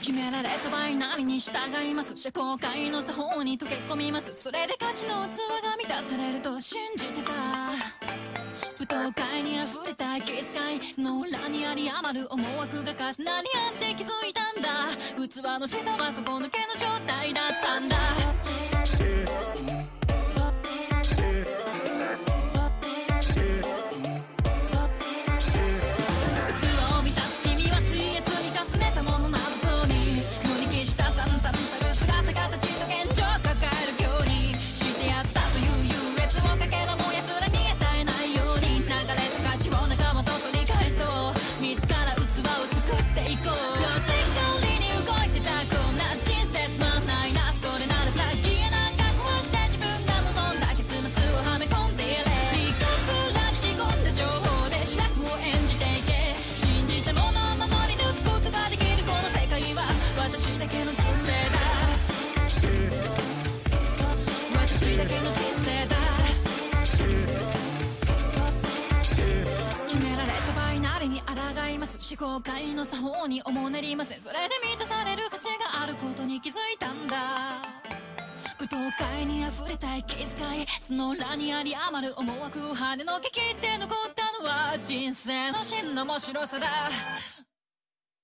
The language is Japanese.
決められた場合何に従います？社交界の作法に溶け込みます。それで価値の器が満たされると信じてた。舞踏会に溢れた気遣い。その裏にあり余る思惑が重なり合って気づいたんだ？器の下は底抜けの状態だったんだ。います思考界の作法におもねりませそれで満たされる価値があることに気づいたんだ。舞踏会に溢れた息遣いその裏にあり余る思惑を跳ねのけ切って残ったのは人生の真の面白さだ。